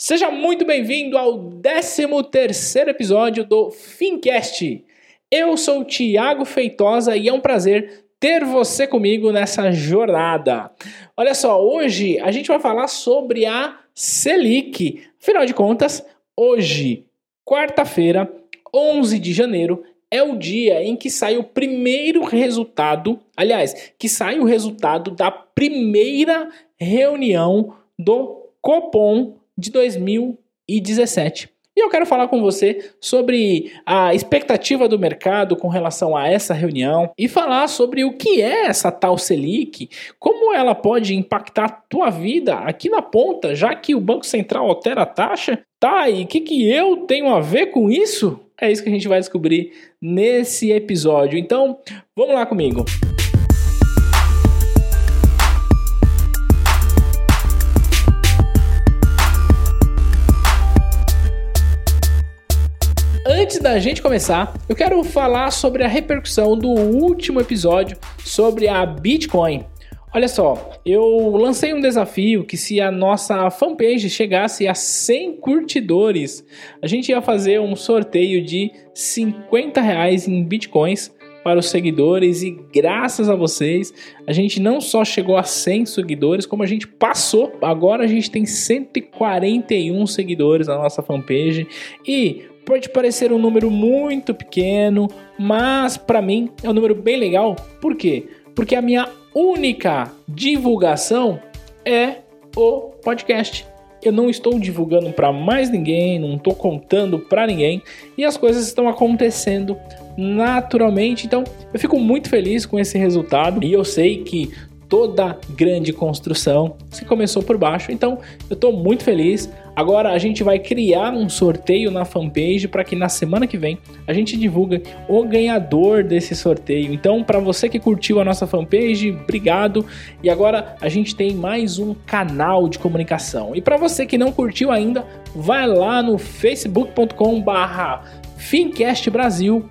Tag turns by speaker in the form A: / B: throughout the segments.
A: Seja muito bem-vindo ao 13 episódio do Fincast. Eu sou o Thiago Feitosa e é um prazer ter você comigo nessa jornada. Olha só, hoje a gente vai falar sobre a Selic. Afinal de contas, hoje, quarta-feira, 11 de janeiro, é o dia em que sai o primeiro resultado, aliás, que sai o resultado da primeira reunião do Copom de 2017. E eu quero falar com você sobre a expectativa do mercado com relação a essa reunião e falar sobre o que é essa tal Selic, como ela pode impactar a tua vida aqui na ponta, já que o Banco Central altera a taxa. Tá, e o que, que eu tenho a ver com isso? É isso que a gente vai descobrir nesse episódio. Então, vamos lá comigo. Antes da gente começar, eu quero falar sobre a repercussão do último episódio sobre a Bitcoin. Olha só, eu lancei um desafio que se a nossa fanpage chegasse a 100 curtidores, a gente ia fazer um sorteio de 50 reais em bitcoins para os seguidores e graças a vocês a gente não só chegou a 100 seguidores, como a gente passou. Agora a gente tem 141 seguidores na nossa fanpage e Pode parecer um número muito pequeno, mas para mim é um número bem legal. Por quê? Porque a minha única divulgação é o podcast. Eu não estou divulgando para mais ninguém, não estou contando para ninguém e as coisas estão acontecendo naturalmente. Então, eu fico muito feliz com esse resultado e eu sei que toda grande construção se começou por baixo. Então, eu estou muito feliz. Agora a gente vai criar um sorteio na fanpage para que na semana que vem a gente divulgue o ganhador desse sorteio. Então, para você que curtiu a nossa fanpage, obrigado. E agora a gente tem mais um canal de comunicação. E para você que não curtiu ainda, vai lá no facebook.com/barra Fincast Brasil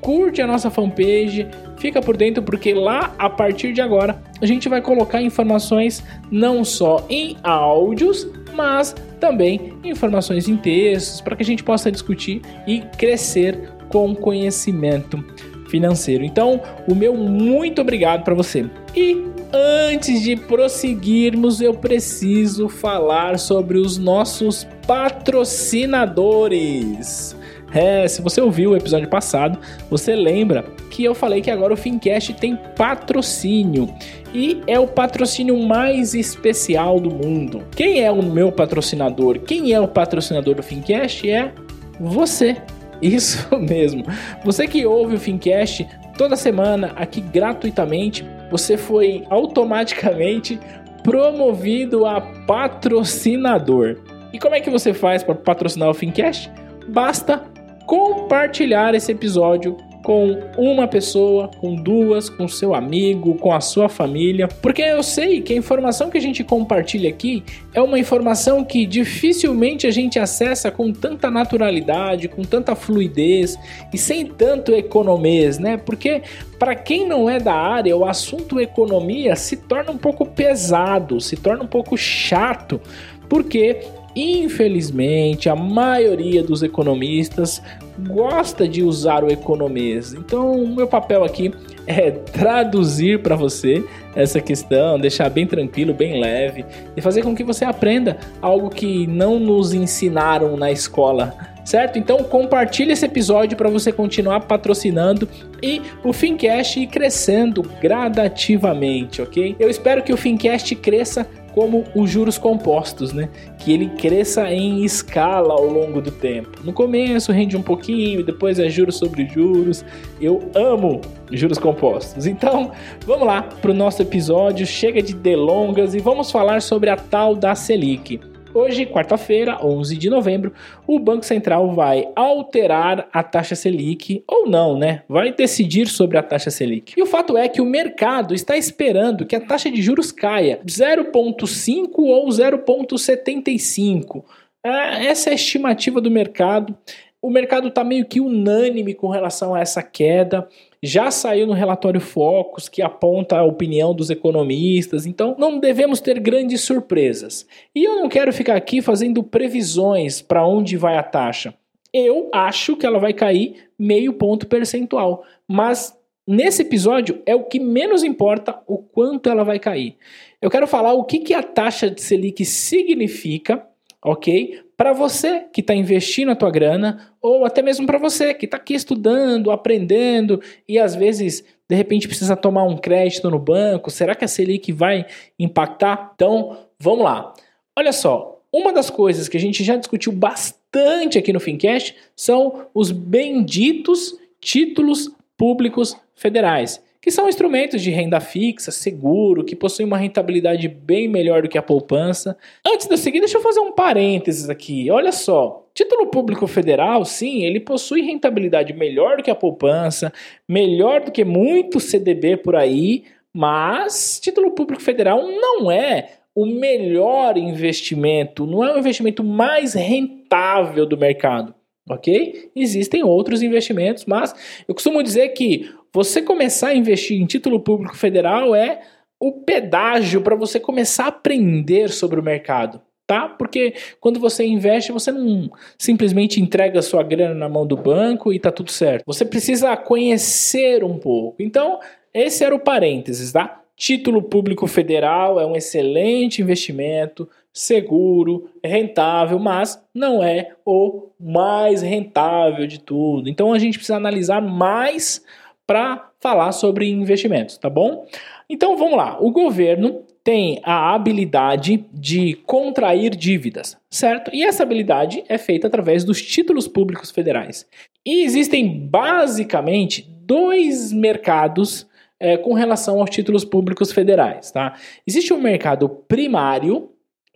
A: curte a nossa fanpage, fica por dentro porque lá a partir de agora a gente vai colocar informações não só em áudios, mas também informações em textos para que a gente possa discutir e crescer com conhecimento financeiro. Então, o meu muito obrigado para você. E antes de prosseguirmos, eu preciso falar sobre os nossos patrocinadores. É, se você ouviu o episódio passado, você lembra que eu falei que agora o Fincast tem patrocínio e é o patrocínio mais especial do mundo. Quem é o meu patrocinador? Quem é o patrocinador do Fincast? É você. Isso mesmo. Você que ouve o Fincast toda semana aqui gratuitamente, você foi automaticamente promovido a patrocinador. E como é que você faz para patrocinar o Fincast? Basta compartilhar esse episódio com uma pessoa, com duas, com seu amigo, com a sua família, porque eu sei que a informação que a gente compartilha aqui é uma informação que dificilmente a gente acessa com tanta naturalidade, com tanta fluidez e sem tanto economês, né? Porque para quem não é da área, o assunto economia se torna um pouco pesado, se torna um pouco chato, porque Infelizmente, a maioria dos economistas gosta de usar o economês. Então, o meu papel aqui é traduzir para você essa questão, deixar bem tranquilo, bem leve e fazer com que você aprenda algo que não nos ensinaram na escola. Certo? Então compartilhe esse episódio para você continuar patrocinando e o Fincast ir crescendo gradativamente, ok? Eu espero que o Fincast cresça como os juros compostos, né? Que ele cresça em escala ao longo do tempo. No começo rende um pouquinho, depois é juros sobre juros. Eu amo juros compostos. Então, vamos lá para o nosso episódio. Chega de delongas e vamos falar sobre a tal da Selic. Hoje, quarta-feira, 11 de novembro, o Banco Central vai alterar a taxa Selic ou não, né? Vai decidir sobre a taxa Selic. E o fato é que o mercado está esperando que a taxa de juros caia 0,5 ou 0,75. É, essa é a estimativa do mercado. O mercado está meio que unânime com relação a essa queda. já saiu no relatório Focus que aponta a opinião dos economistas, então não devemos ter grandes surpresas. E eu não quero ficar aqui fazendo previsões para onde vai a taxa. Eu acho que ela vai cair meio ponto percentual, mas nesse episódio é o que menos importa o quanto ela vai cair. Eu quero falar o que, que a taxa de Selic significa, ok? Para você que está investindo a tua grana, ou até mesmo para você que está aqui estudando, aprendendo e às vezes de repente precisa tomar um crédito no banco, será que a Selic vai impactar? Então, vamos lá. Olha só, uma das coisas que a gente já discutiu bastante aqui no Fincast são os benditos títulos públicos federais que são instrumentos de renda fixa, seguro, que possuem uma rentabilidade bem melhor do que a poupança. Antes eu seguir, deixa eu fazer um parênteses aqui. Olha só, título público federal, sim, ele possui rentabilidade melhor do que a poupança, melhor do que muito CDB por aí, mas título público federal não é o melhor investimento, não é o investimento mais rentável do mercado ok? Existem outros investimentos, mas eu costumo dizer que você começar a investir em título público federal é o pedágio para você começar a aprender sobre o mercado. Tá? Porque quando você investe, você não simplesmente entrega sua grana na mão do banco e tá tudo certo. Você precisa conhecer um pouco. Então, esse era o parênteses, tá? Título público federal é um excelente investimento, seguro, rentável, mas não é o mais rentável de tudo. Então a gente precisa analisar mais para falar sobre investimentos, tá bom? Então vamos lá. O governo tem a habilidade de contrair dívidas, certo? E essa habilidade é feita através dos títulos públicos federais. E existem basicamente dois mercados é, com relação aos títulos públicos federais, tá? Existe um mercado primário,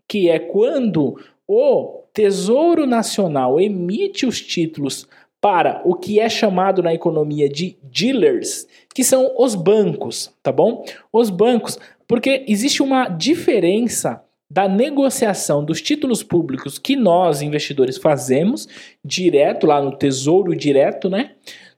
A: que é quando o Tesouro Nacional emite os títulos para o que é chamado na economia de dealers, que são os bancos, tá bom? Os bancos, porque existe uma diferença da negociação dos títulos públicos que nós investidores fazemos direto lá no Tesouro Direto, né?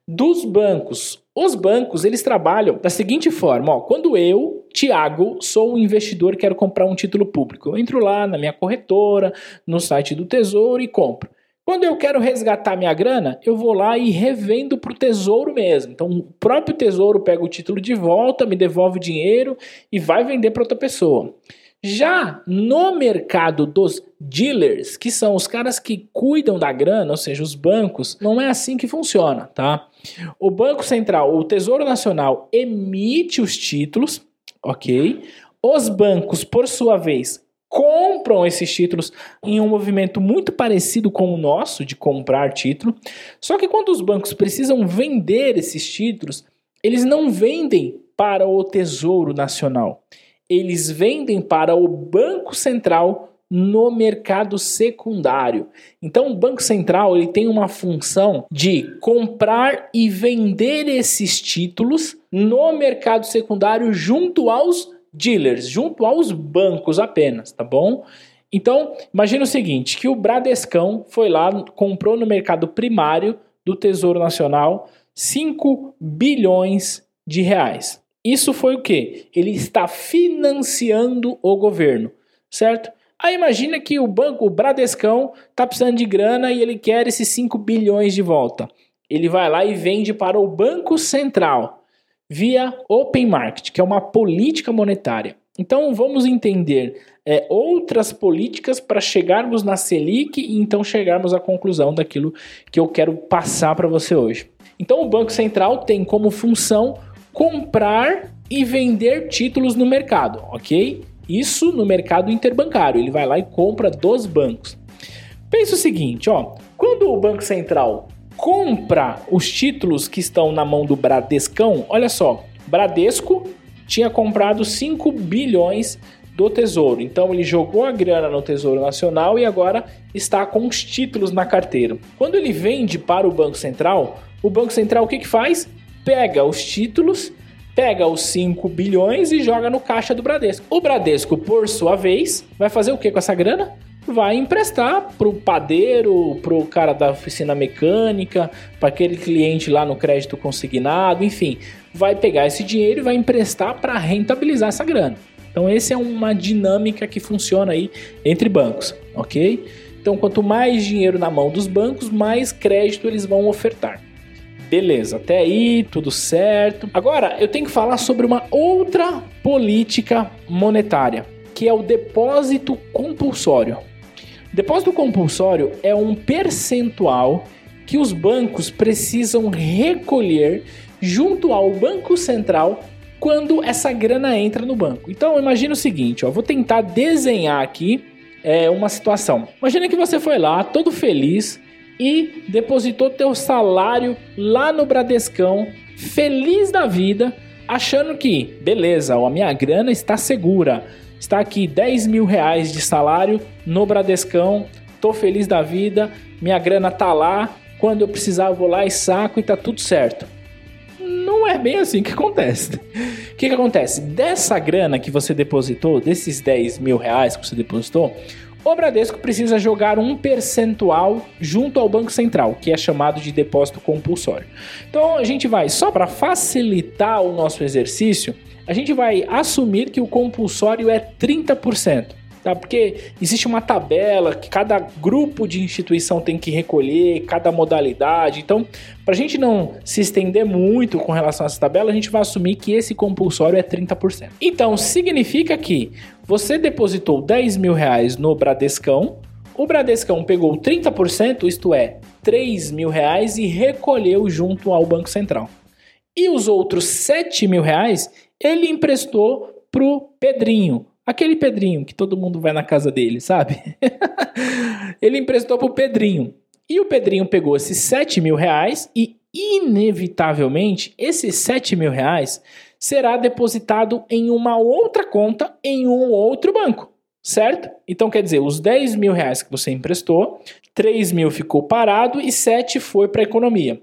A: Dos bancos. Os bancos, eles trabalham da seguinte forma, ó, quando eu, Tiago, sou um investidor quero comprar um título público, eu entro lá na minha corretora, no site do Tesouro e compro. Quando eu quero resgatar minha grana, eu vou lá e revendo para o tesouro mesmo. Então, o próprio tesouro pega o título de volta, me devolve o dinheiro e vai vender para outra pessoa. Já no mercado dos dealers, que são os caras que cuidam da grana, ou seja, os bancos, não é assim que funciona, tá? O Banco Central, o Tesouro Nacional emite os títulos, ok? Os bancos, por sua vez, compram esses títulos em um movimento muito parecido com o nosso de comprar título. Só que quando os bancos precisam vender esses títulos, eles não vendem para o Tesouro Nacional. Eles vendem para o Banco Central no mercado secundário. Então, o Banco Central ele tem uma função de comprar e vender esses títulos no mercado secundário junto aos dealers, junto aos bancos apenas, tá bom? Então, imagina o seguinte, que o Bradescão foi lá, comprou no mercado primário do Tesouro Nacional 5 bilhões de reais. Isso foi o que? Ele está financiando o governo, certo? Aí imagina que o banco, o Bradescão, está precisando de grana e ele quer esses 5 bilhões de volta. Ele vai lá e vende para o Banco Central via Open Market, que é uma política monetária. Então vamos entender é, outras políticas para chegarmos na Selic e então chegarmos à conclusão daquilo que eu quero passar para você hoje. Então o Banco Central tem como função comprar e vender títulos no mercado, ok? Isso no mercado interbancário. Ele vai lá e compra dos bancos. Pensa o seguinte, ó, quando o Banco Central compra os títulos que estão na mão do Bradescão, olha só, Bradesco tinha comprado 5 bilhões do Tesouro. Então ele jogou a grana no Tesouro Nacional e agora está com os títulos na carteira. Quando ele vende para o Banco Central, o Banco Central o que, que faz? Pega os títulos, pega os 5 bilhões e joga no caixa do Bradesco. O Bradesco, por sua vez, vai fazer o que com essa grana? Vai emprestar pro padeiro, pro cara da oficina mecânica, para aquele cliente lá no crédito consignado, enfim, vai pegar esse dinheiro e vai emprestar para rentabilizar essa grana. Então, essa é uma dinâmica que funciona aí entre bancos, ok? Então, quanto mais dinheiro na mão dos bancos, mais crédito eles vão ofertar. Beleza, até aí tudo certo. Agora eu tenho que falar sobre uma outra política monetária, que é o depósito compulsório. Depósito compulsório é um percentual que os bancos precisam recolher junto ao Banco Central quando essa grana entra no banco. Então imagina o seguinte, ó, vou tentar desenhar aqui é, uma situação. Imagina que você foi lá, todo feliz, e depositou teu salário lá no Bradescão, feliz da vida, achando que, beleza, a minha grana está segura. Está aqui 10 mil reais de salário no Bradescão, tô feliz da vida, minha grana tá lá, quando eu precisar eu vou lá e saco e tá tudo certo. Não é bem assim que acontece. O que, que acontece? Dessa grana que você depositou, desses 10 mil reais que você depositou, o Bradesco precisa jogar um percentual junto ao Banco Central, que é chamado de depósito compulsório. Então a gente vai, só para facilitar o nosso exercício, a gente vai assumir que o compulsório é 30%. Tá? Porque existe uma tabela que cada grupo de instituição tem que recolher, cada modalidade. Então, para a gente não se estender muito com relação a essa tabela, a gente vai assumir que esse compulsório é 30%. Então, significa que você depositou 10 mil reais no Bradescão, o Bradescão pegou 30%, isto é, 3 mil reais, e recolheu junto ao Banco Central. E os outros 7 mil reais ele emprestou pro Pedrinho. Aquele Pedrinho que todo mundo vai na casa dele, sabe? ele emprestou pro Pedrinho. E o Pedrinho pegou esses 7 mil reais e, inevitavelmente, esses 7 mil reais será depositado em uma outra conta em um outro banco, certo? Então quer dizer, os 10 mil reais que você emprestou, 3 mil ficou parado e 7 foi para a economia.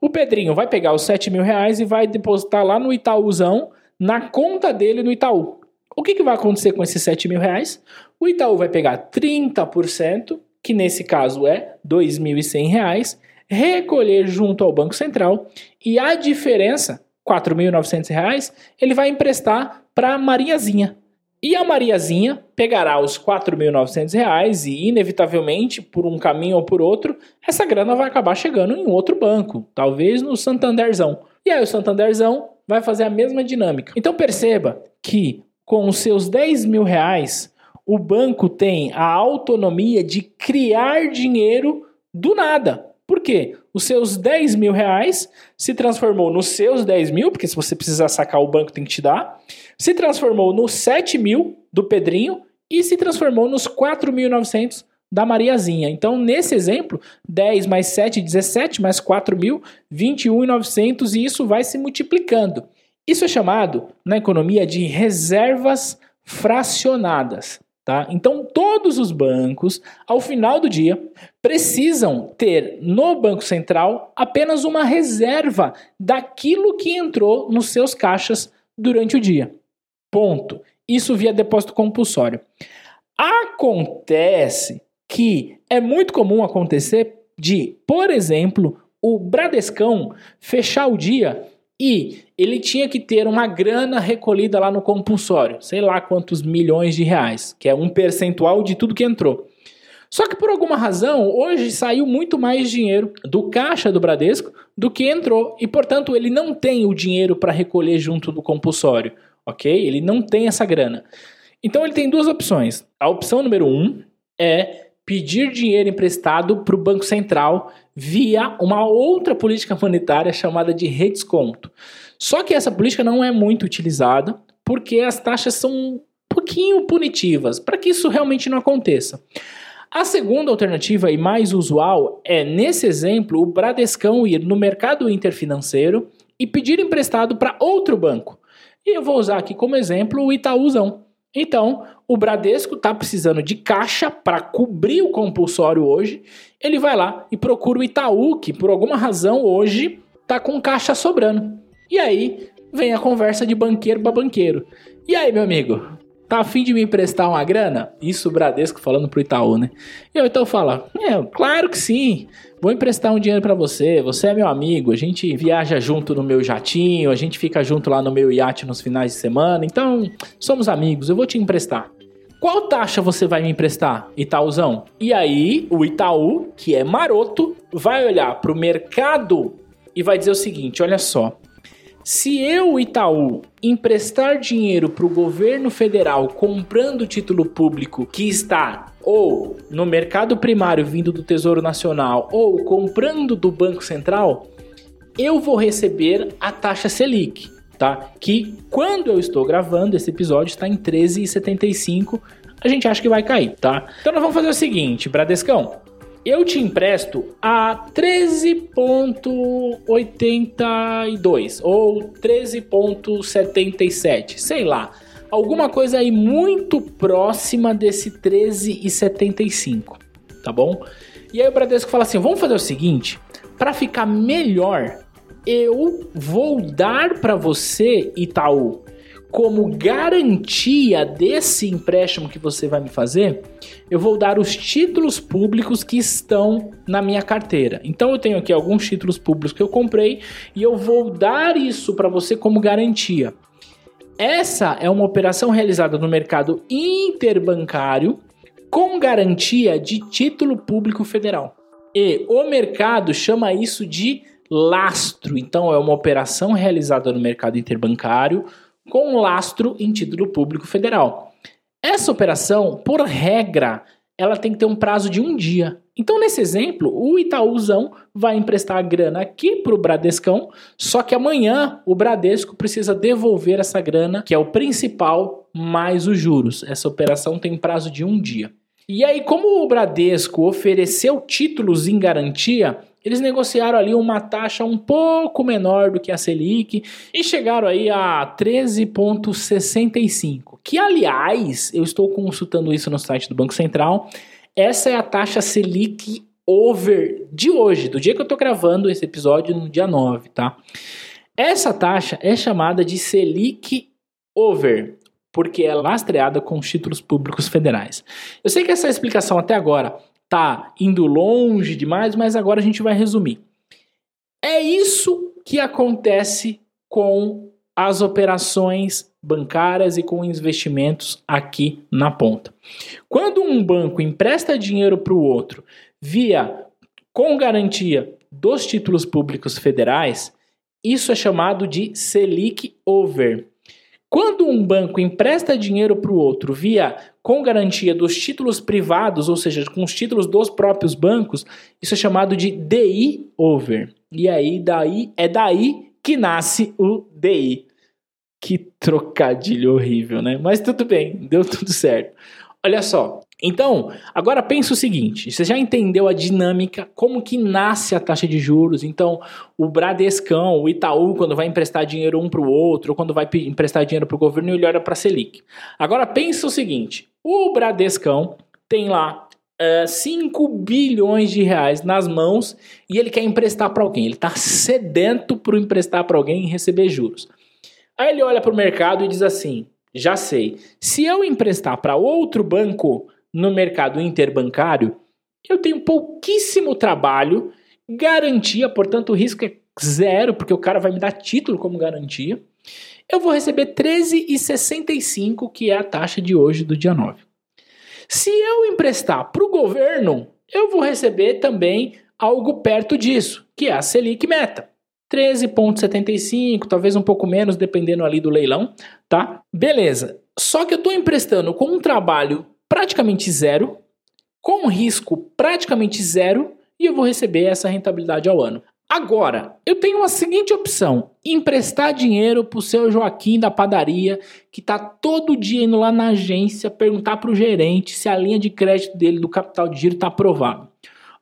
A: O Pedrinho vai pegar os 7 mil reais e vai depositar lá no Itaúzão, na conta dele no Itaú. O que, que vai acontecer com esses 7 mil reais? O Itaú vai pegar 30%, que nesse caso é R$ 2.100, recolher junto ao Banco Central e a diferença, R$ 4.900, ele vai emprestar para a Mariazinha. E a Mariazinha pegará os R$ 4.900 e, inevitavelmente, por um caminho ou por outro, essa grana vai acabar chegando em outro banco, talvez no Santanderzão. E aí o Santanderzão vai fazer a mesma dinâmica. Então perceba que com os seus 10 mil reais, o banco tem a autonomia de criar dinheiro do nada. Por quê? Os seus 10 mil reais se transformou nos seus 10 mil, porque se você precisar sacar o banco tem que te dar, se transformou nos 7 mil do Pedrinho e se transformou nos 4.900 da Mariazinha. Então, nesse exemplo, 10 mais 7, 17, mais 4 mil, 21.900 e isso vai se multiplicando. Isso é chamado, na economia, de reservas fracionadas. Tá? Então, todos os bancos, ao final do dia, precisam ter no Banco Central apenas uma reserva daquilo que entrou nos seus caixas durante o dia. Ponto. Isso via depósito compulsório. Acontece que é muito comum acontecer de, por exemplo, o Bradescão fechar o dia e ele tinha que ter uma grana recolhida lá no compulsório, sei lá quantos milhões de reais, que é um percentual de tudo que entrou. Só que por alguma razão, hoje saiu muito mais dinheiro do caixa do Bradesco do que entrou, e portanto ele não tem o dinheiro para recolher junto do compulsório, ok? Ele não tem essa grana. Então ele tem duas opções. A opção número um é pedir dinheiro emprestado para o Banco Central via uma outra política monetária chamada de redesconto. Só que essa política não é muito utilizada porque as taxas são um pouquinho punitivas para que isso realmente não aconteça. A segunda alternativa e mais usual é, nesse exemplo, o Bradescão ir no mercado interfinanceiro e pedir emprestado para outro banco. E eu vou usar aqui como exemplo o Itaúzão. Então, o Bradesco está precisando de caixa para cobrir o compulsório hoje. Ele vai lá e procura o Itaú, que por alguma razão hoje está com caixa sobrando. E aí vem a conversa de banqueiro para banqueiro. E aí, meu amigo, Tá afim de me emprestar uma grana? Isso o Bradesco falando pro Itaú, né? E o Itaú fala: É, claro que sim. Vou emprestar um dinheiro para você. Você é meu amigo. A gente viaja junto no meu jatinho, a gente fica junto lá no meu iate nos finais de semana. Então, somos amigos. Eu vou te emprestar. Qual taxa você vai me emprestar, Itaúzão? E aí, o Itaú, que é maroto, vai olhar para o mercado e vai dizer o seguinte: olha só. Se eu, Itaú, emprestar dinheiro para o governo federal comprando título público que está ou no mercado primário vindo do Tesouro Nacional ou comprando do Banco Central, eu vou receber a taxa Selic, tá? Que quando eu estou gravando esse episódio está em 13,75. A gente acha que vai cair, tá? Então nós vamos fazer o seguinte, Bradescão, eu te empresto a 13,82 ou 13,77, sei lá. Alguma coisa aí muito próxima desse 13,75, tá bom? E aí o Bradesco fala assim: vamos fazer o seguinte, para ficar melhor, eu vou dar para você, Itaú, como garantia desse empréstimo que você vai me fazer, eu vou dar os títulos públicos que estão na minha carteira. Então eu tenho aqui alguns títulos públicos que eu comprei e eu vou dar isso para você como garantia. Essa é uma operação realizada no mercado interbancário com garantia de título público federal. E o mercado chama isso de lastro. Então é uma operação realizada no mercado interbancário com um lastro em título público federal. Essa operação, por regra, ela tem que ter um prazo de um dia. Então, nesse exemplo, o Itaúzão vai emprestar a grana aqui para o Bradescão, só que amanhã o Bradesco precisa devolver essa grana, que é o principal, mais os juros. Essa operação tem prazo de um dia. E aí, como o Bradesco ofereceu títulos em garantia, eles negociaram ali uma taxa um pouco menor do que a Selic e chegaram aí a 13,65. Que, aliás, eu estou consultando isso no site do Banco Central. Essa é a taxa Selic over de hoje, do dia que eu estou gravando esse episódio, no dia 9, tá? Essa taxa é chamada de Selic over, porque é lastreada com os títulos públicos federais. Eu sei que essa explicação até agora tá indo longe demais, mas agora a gente vai resumir. É isso que acontece com as operações bancárias e com investimentos aqui na ponta. Quando um banco empresta dinheiro para o outro via com garantia dos títulos públicos federais, isso é chamado de Selic over. Quando um banco empresta dinheiro para o outro via com garantia dos títulos privados, ou seja, com os títulos dos próprios bancos, isso é chamado de DI over. E aí daí é daí que nasce o DI. Que trocadilho horrível, né? Mas tudo bem, deu tudo certo. Olha só, então, agora pensa o seguinte: você já entendeu a dinâmica, como que nasce a taxa de juros? Então, o Bradescão, o Itaú, quando vai emprestar dinheiro um para o outro, ou quando vai emprestar dinheiro para o governo, ele olha para a Selic. Agora pensa o seguinte: o Bradescão tem lá uh, eh, 5 bilhões de reais nas mãos e ele quer emprestar para alguém. Ele está sedento para emprestar para alguém e receber juros. Aí ele olha para o mercado e diz assim: já sei, se eu emprestar para outro banco no mercado interbancário, eu tenho pouquíssimo trabalho, garantia, portanto o risco é zero, porque o cara vai me dar título como garantia. Eu vou receber 13,65, que é a taxa de hoje do dia 9. Se eu emprestar para o governo, eu vou receber também algo perto disso, que é a Selic Meta. 13,75, talvez um pouco menos, dependendo ali do leilão, tá? Beleza. Só que eu estou emprestando com um trabalho praticamente zero, com risco praticamente zero, e eu vou receber essa rentabilidade ao ano. Agora, eu tenho a seguinte opção: emprestar dinheiro para o seu Joaquim da padaria, que está todo dia indo lá na agência perguntar para o gerente se a linha de crédito dele do capital de giro está aprovada.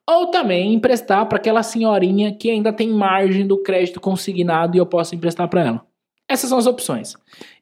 A: Ou também emprestar para aquela senhorinha que ainda tem margem do crédito consignado e eu posso emprestar para ela. Essas são as opções.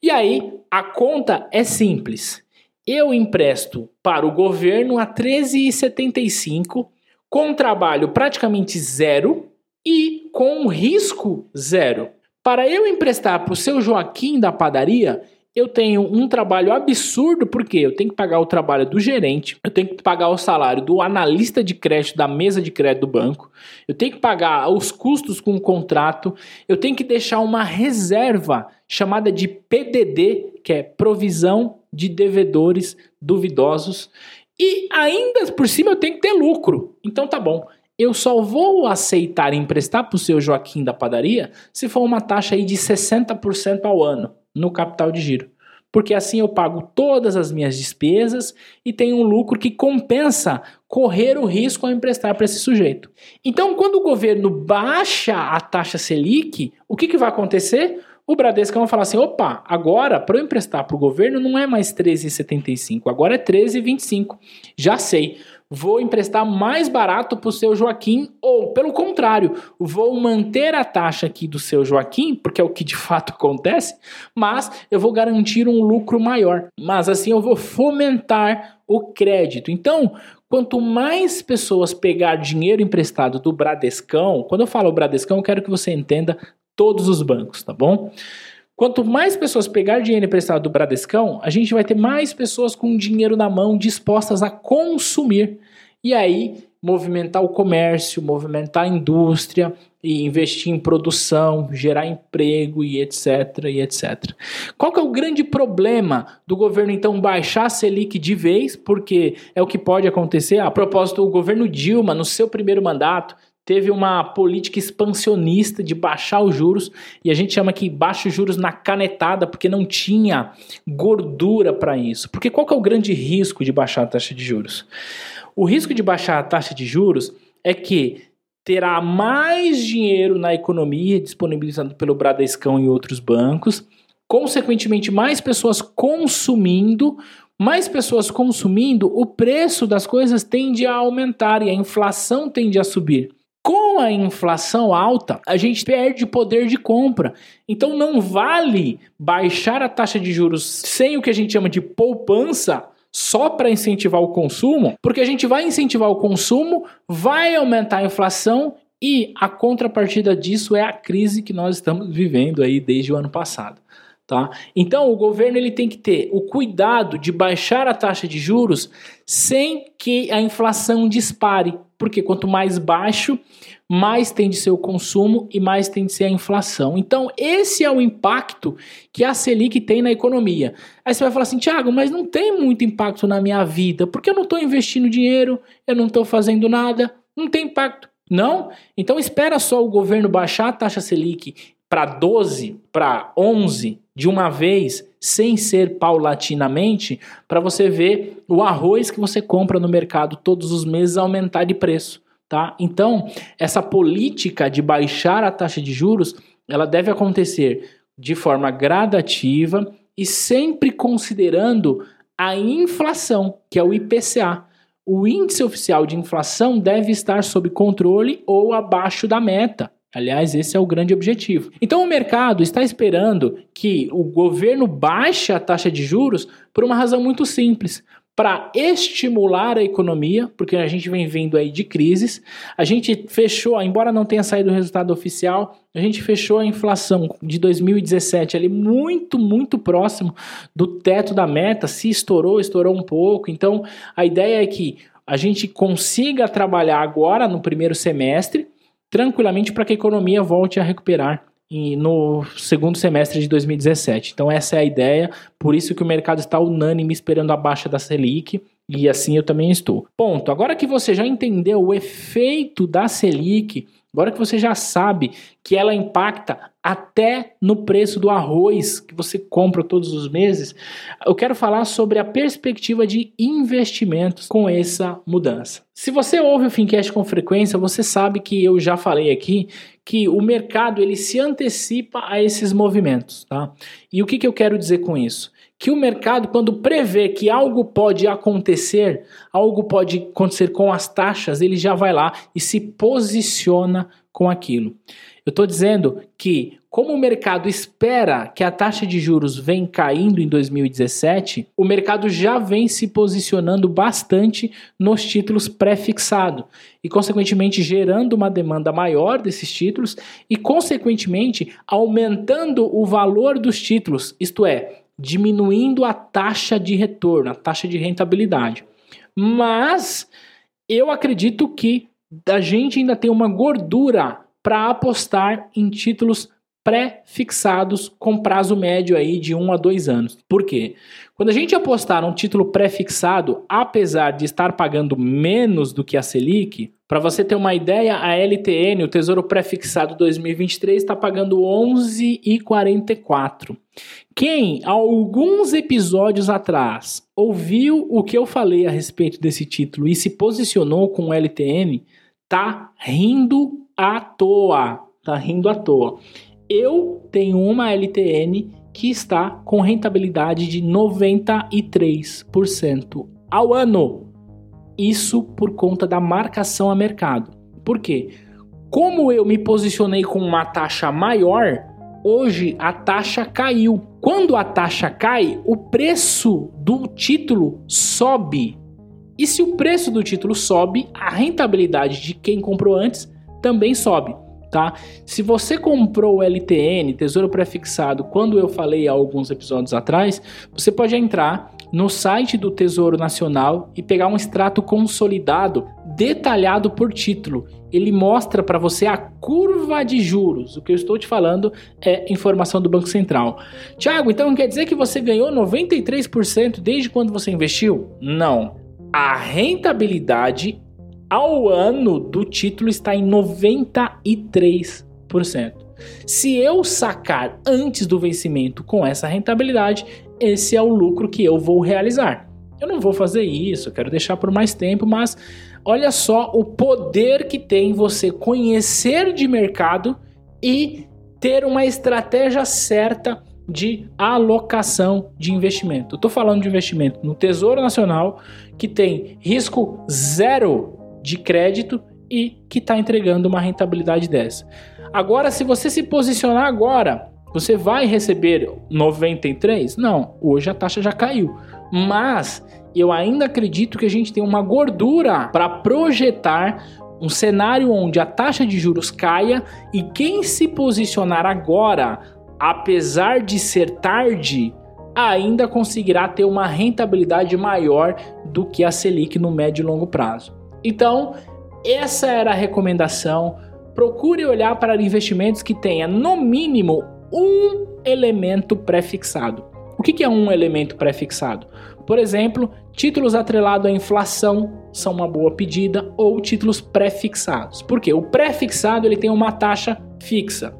A: E aí, a conta é simples eu empresto para o governo a 13,75 com trabalho praticamente zero e com risco zero. Para eu emprestar para o seu Joaquim da padaria, eu tenho um trabalho absurdo, porque eu tenho que pagar o trabalho do gerente, eu tenho que pagar o salário do analista de crédito da mesa de crédito do banco, eu tenho que pagar os custos com o contrato, eu tenho que deixar uma reserva chamada de PDD, que é provisão de devedores duvidosos, e ainda por cima eu tenho que ter lucro. Então tá bom. Eu só vou aceitar emprestar para o seu Joaquim da padaria se for uma taxa aí de 60% ao ano no capital de giro. Porque assim eu pago todas as minhas despesas e tenho um lucro que compensa correr o risco ao emprestar para esse sujeito. Então, quando o governo baixa a taxa Selic, o que, que vai acontecer? O Bradesco vai falar assim: opa, agora para eu emprestar para o governo não é mais 13,75, agora é 13,25. Já sei vou emprestar mais barato para o seu Joaquim, ou pelo contrário, vou manter a taxa aqui do seu Joaquim, porque é o que de fato acontece, mas eu vou garantir um lucro maior. Mas assim eu vou fomentar o crédito. Então, quanto mais pessoas pegar dinheiro emprestado do Bradescão, quando eu falo Bradescão, eu quero que você entenda todos os bancos, tá bom? Quanto mais pessoas pegar dinheiro emprestado do Bradescão, a gente vai ter mais pessoas com dinheiro na mão dispostas a consumir. E aí, movimentar o comércio, movimentar a indústria e investir em produção, gerar emprego e etc, e etc. Qual que é o grande problema do governo então baixar a Selic de vez, porque é o que pode acontecer. A propósito, o governo Dilma, no seu primeiro mandato, teve uma política expansionista de baixar os juros, e a gente chama que baixa os juros na canetada, porque não tinha gordura para isso. Porque qual que é o grande risco de baixar a taxa de juros? O risco de baixar a taxa de juros é que terá mais dinheiro na economia disponibilizado pelo Bradescão e outros bancos, consequentemente mais pessoas consumindo, mais pessoas consumindo, o preço das coisas tende a aumentar e a inflação tende a subir. Com a inflação alta, a gente perde poder de compra. Então não vale baixar a taxa de juros sem o que a gente chama de poupança só para incentivar o consumo, porque a gente vai incentivar o consumo, vai aumentar a inflação e a contrapartida disso é a crise que nós estamos vivendo aí desde o ano passado. Tá? Então o governo ele tem que ter o cuidado de baixar a taxa de juros sem que a inflação dispare, porque quanto mais baixo, mais tem de ser o consumo e mais tem de ser a inflação. Então esse é o impacto que a Selic tem na economia. Aí você vai falar assim, Tiago, mas não tem muito impacto na minha vida, porque eu não estou investindo dinheiro, eu não estou fazendo nada, não tem impacto. Não? Então espera só o governo baixar a taxa Selic para 12, para 11, de uma vez, sem ser paulatinamente, para você ver o arroz que você compra no mercado todos os meses aumentar de preço, tá? Então, essa política de baixar a taxa de juros, ela deve acontecer de forma gradativa e sempre considerando a inflação, que é o IPCA. O índice oficial de inflação deve estar sob controle ou abaixo da meta. Aliás, esse é o grande objetivo. Então, o mercado está esperando que o governo baixe a taxa de juros por uma razão muito simples. Para estimular a economia, porque a gente vem vindo aí de crises, a gente fechou, embora não tenha saído o resultado oficial, a gente fechou a inflação de 2017 ali muito, muito próximo do teto da meta, se estourou, estourou um pouco. Então, a ideia é que a gente consiga trabalhar agora no primeiro semestre tranquilamente para que a economia volte a recuperar no segundo semestre de 2017. Então essa é a ideia, por isso que o mercado está unânime esperando a baixa da Selic e assim eu também estou. Ponto. Agora que você já entendeu o efeito da Selic, agora que você já sabe que ela impacta até no preço do arroz que você compra todos os meses, eu quero falar sobre a perspectiva de investimentos com essa mudança. Se você ouve o Fincast com frequência, você sabe que eu já falei aqui que o mercado ele se antecipa a esses movimentos, tá? E o que, que eu quero dizer com isso? que o mercado, quando prevê que algo pode acontecer, algo pode acontecer com as taxas, ele já vai lá e se posiciona com aquilo. Eu estou dizendo que, como o mercado espera que a taxa de juros venha caindo em 2017, o mercado já vem se posicionando bastante nos títulos pré-fixados e, consequentemente, gerando uma demanda maior desses títulos e, consequentemente, aumentando o valor dos títulos, isto é, diminuindo a taxa de retorno, a taxa de rentabilidade. Mas eu acredito que a gente ainda tem uma gordura para apostar em títulos pré-fixados com prazo médio aí de 1 um a 2 anos. Por quê? Quando a gente apostar num título pré-fixado, apesar de estar pagando menos do que a Selic, para você ter uma ideia, a LTN, o Tesouro Pré-fixado 2023, está pagando 11,44. Quem, alguns episódios atrás, ouviu o que eu falei a respeito desse título e se posicionou com o LTN, tá rindo à toa. Tá rindo à toa. Eu tenho uma LTN que está com rentabilidade de 93% ao ano. Isso por conta da marcação a mercado. Por quê? Como eu me posicionei com uma taxa maior, hoje a taxa caiu. Quando a taxa cai, o preço do título sobe. E se o preço do título sobe, a rentabilidade de quem comprou antes também sobe tá? Se você comprou o LTN, Tesouro Prefixado, quando eu falei há alguns episódios atrás, você pode entrar no site do Tesouro Nacional e pegar um extrato consolidado detalhado por título. Ele mostra para você a curva de juros. O que eu estou te falando é informação do Banco Central. Tiago, então quer dizer que você ganhou 93% desde quando você investiu? Não. A rentabilidade ao ano do título está em 93%. Se eu sacar antes do vencimento com essa rentabilidade, esse é o lucro que eu vou realizar. Eu não vou fazer isso, quero deixar por mais tempo, mas olha só o poder que tem você conhecer de mercado e ter uma estratégia certa de alocação de investimento. Estou falando de investimento no Tesouro Nacional, que tem risco zero de crédito e que está entregando uma rentabilidade dessa. Agora, se você se posicionar agora, você vai receber 93? Não, hoje a taxa já caiu. Mas eu ainda acredito que a gente tem uma gordura para projetar um cenário onde a taxa de juros caia e quem se posicionar agora, apesar de ser tarde, ainda conseguirá ter uma rentabilidade maior do que a Selic no médio e longo prazo. Então, essa era a recomendação. Procure olhar para investimentos que tenha no mínimo um elemento pré-fixado. O que é um elemento pré-fixado? Por exemplo, títulos atrelados à inflação são uma boa pedida ou títulos pré-fixados. Por quê? O pré-fixado ele tem uma taxa fixa.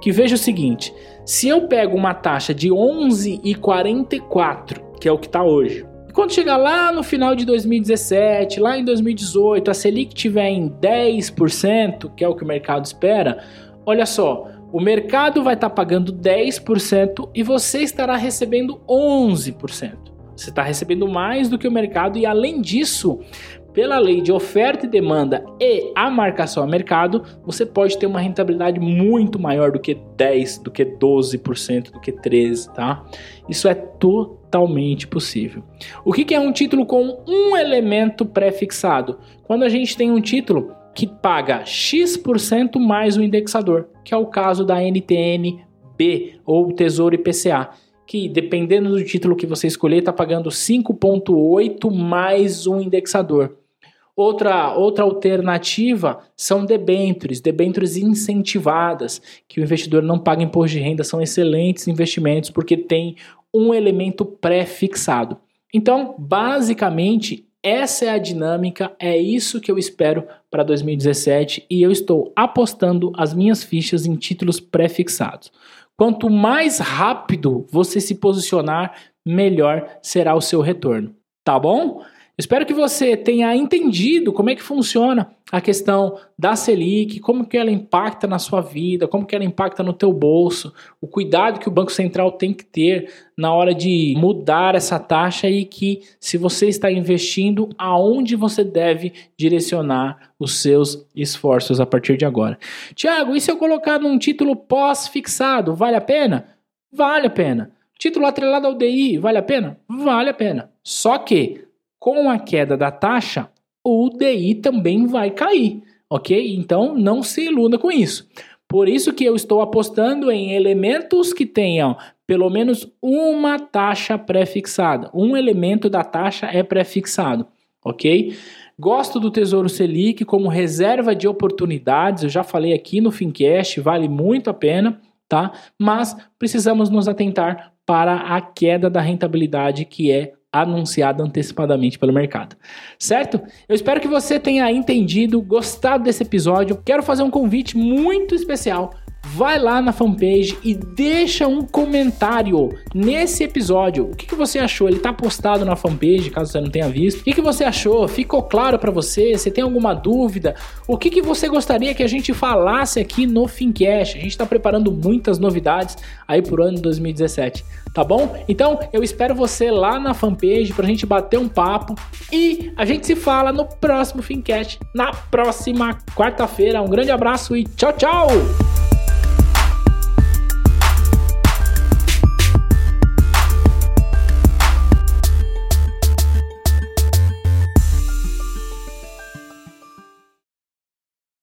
A: Que veja o seguinte: se eu pego uma taxa de 11,44, que é o que está hoje, e quando chegar lá no final de 2017, lá em 2018, a Selic tiver em 10%, que é o que o mercado espera, olha só, o mercado vai estar tá pagando 10% e você estará recebendo 11%. Você está recebendo mais do que o mercado e além disso, pela lei de oferta e demanda e a marcação a mercado, você pode ter uma rentabilidade muito maior do que 10, do que 12%, do que 13, tá? Isso é totalmente possível. O que é um título com um elemento pré-fixado? Quando a gente tem um título que paga X% mais o indexador, que é o caso da NTN B ou Tesouro IPCA que dependendo do título que você escolher, está pagando 5,8 mais um indexador. Outra, outra alternativa são debêntures, debêntures incentivadas, que o investidor não paga imposto de renda, são excelentes investimentos porque tem um elemento pré-fixado. Então, basicamente, essa é a dinâmica, é isso que eu espero para 2017 e eu estou apostando as minhas fichas em títulos pré-fixados. Quanto mais rápido você se posicionar, melhor será o seu retorno. Tá bom? Espero que você tenha entendido como é que funciona a questão da Selic, como que ela impacta na sua vida, como que ela impacta no teu bolso, o cuidado que o Banco Central tem que ter na hora de mudar essa taxa e que se você está investindo, aonde você deve direcionar os seus esforços a partir de agora. Tiago, e se eu colocar num título pós-fixado, vale a pena? Vale a pena. Título atrelado ao DI, vale a pena? Vale a pena. Só que com a queda da taxa, o DI também vai cair, ok? Então não se iluda com isso. Por isso que eu estou apostando em elementos que tenham pelo menos uma taxa pré-fixada. Um elemento da taxa é pré-fixado, ok? Gosto do Tesouro Selic como reserva de oportunidades, eu já falei aqui no Fincast, vale muito a pena, tá? Mas precisamos nos atentar para a queda da rentabilidade que é anunciada antecipadamente pelo mercado. Certo? Eu espero que você tenha entendido, gostado desse episódio. Quero fazer um convite muito especial vai lá na fanpage e deixa um comentário nesse episódio. O que, que você achou? Ele está postado na fanpage, caso você não tenha visto. O que, que você achou? Ficou claro para você? Você tem alguma dúvida? O que, que você gostaria que a gente falasse aqui no Fincast? A gente está preparando muitas novidades aí por ano 2017 tá bom? Então eu espero você lá na fanpage pra gente bater um papo e a gente se fala no próximo Fincast, na próxima quarta-feira. Um grande abraço e tchau, tchau!